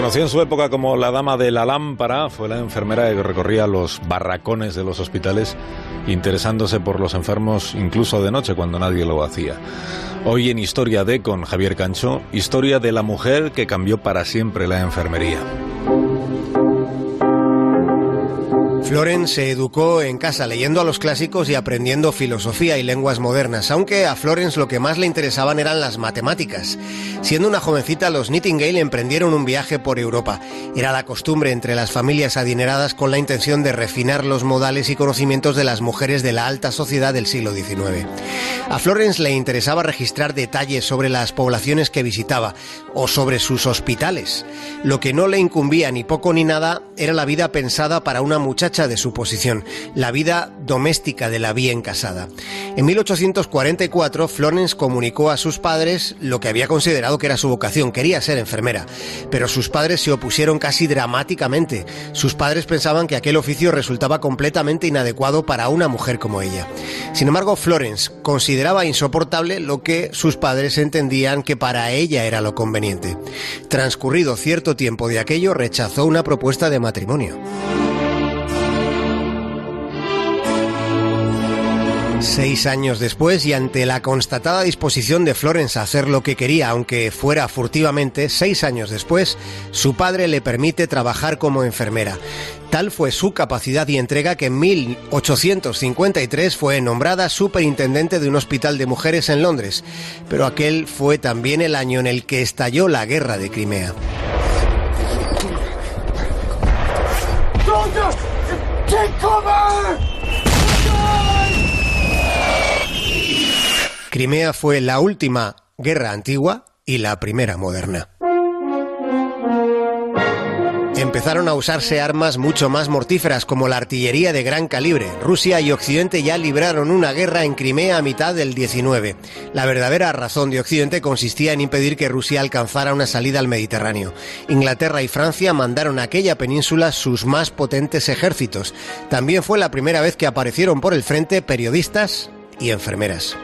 conoció en su época como la dama de la lámpara, fue la enfermera que recorría los barracones de los hospitales interesándose por los enfermos incluso de noche cuando nadie lo hacía. Hoy en Historia de con Javier Cancho, historia de la mujer que cambió para siempre la enfermería. Florence se educó en casa leyendo a los clásicos y aprendiendo filosofía y lenguas modernas, aunque a Florence lo que más le interesaban eran las matemáticas. Siendo una jovencita, los Nightingale emprendieron un viaje por Europa. Era la costumbre entre las familias adineradas con la intención de refinar los modales y conocimientos de las mujeres de la alta sociedad del siglo XIX. A Florence le interesaba registrar detalles sobre las poblaciones que visitaba o sobre sus hospitales. Lo que no le incumbía ni poco ni nada era la vida pensada para una muchacha de su posición, la vida doméstica de la bien casada. En 1844, Florence comunicó a sus padres lo que había considerado que era su vocación, quería ser enfermera, pero sus padres se opusieron casi dramáticamente. Sus padres pensaban que aquel oficio resultaba completamente inadecuado para una mujer como ella. Sin embargo, Florence consideraba insoportable lo que sus padres entendían que para ella era lo conveniente. Transcurrido cierto tiempo de aquello, rechazó una propuesta de matrimonio. Seis años después, y ante la constatada disposición de Florence a hacer lo que quería, aunque fuera furtivamente, seis años después, su padre le permite trabajar como enfermera. Tal fue su capacidad y entrega que en 1853 fue nombrada superintendente de un hospital de mujeres en Londres, pero aquel fue también el año en el que estalló la guerra de Crimea. Crimea fue la última guerra antigua y la primera moderna. Empezaron a usarse armas mucho más mortíferas como la artillería de gran calibre. Rusia y Occidente ya libraron una guerra en Crimea a mitad del 19. La verdadera razón de Occidente consistía en impedir que Rusia alcanzara una salida al Mediterráneo. Inglaterra y Francia mandaron a aquella península sus más potentes ejércitos. También fue la primera vez que aparecieron por el frente periodistas y enfermeras.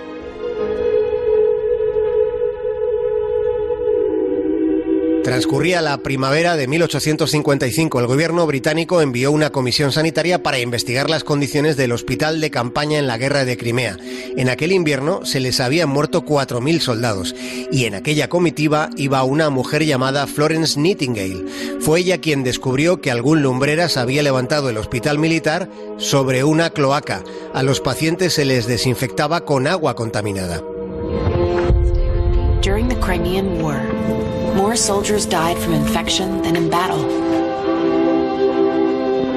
Transcurría la primavera de 1855. El gobierno británico envió una comisión sanitaria para investigar las condiciones del hospital de campaña en la guerra de Crimea. En aquel invierno se les habían muerto 4.000 soldados y en aquella comitiva iba una mujer llamada Florence Nightingale. Fue ella quien descubrió que algún lumbreras había levantado el hospital militar sobre una cloaca. A los pacientes se les desinfectaba con agua contaminada. More soldiers died from infection than in battle.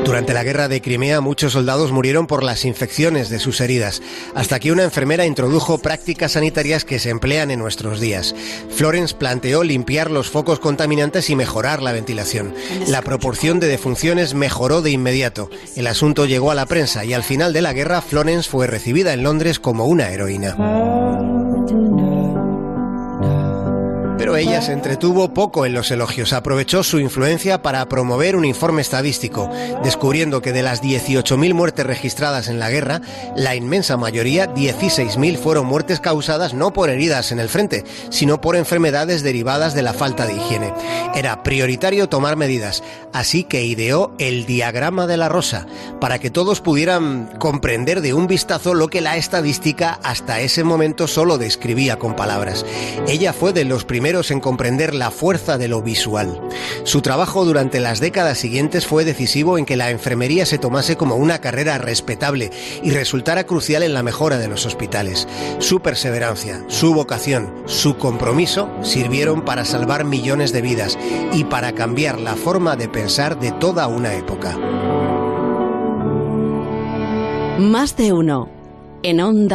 Durante la guerra de Crimea muchos soldados murieron por las infecciones de sus heridas, hasta que una enfermera introdujo prácticas sanitarias que se emplean en nuestros días. Florence planteó limpiar los focos contaminantes y mejorar la ventilación. La proporción de defunciones mejoró de inmediato. El asunto llegó a la prensa y al final de la guerra Florence fue recibida en Londres como una heroína. Ella se entretuvo poco en los elogios. Aprovechó su influencia para promover un informe estadístico, descubriendo que de las 18.000 muertes registradas en la guerra, la inmensa mayoría, 16.000, fueron muertes causadas no por heridas en el frente, sino por enfermedades derivadas de la falta de higiene. Era prioritario tomar medidas, así que ideó el diagrama de la rosa, para que todos pudieran comprender de un vistazo lo que la estadística hasta ese momento solo describía con palabras. Ella fue de los primeros en comprender la fuerza de lo visual. Su trabajo durante las décadas siguientes fue decisivo en que la enfermería se tomase como una carrera respetable y resultara crucial en la mejora de los hospitales. Su perseverancia, su vocación, su compromiso sirvieron para salvar millones de vidas y para cambiar la forma de pensar de toda una época. Más de uno en onda.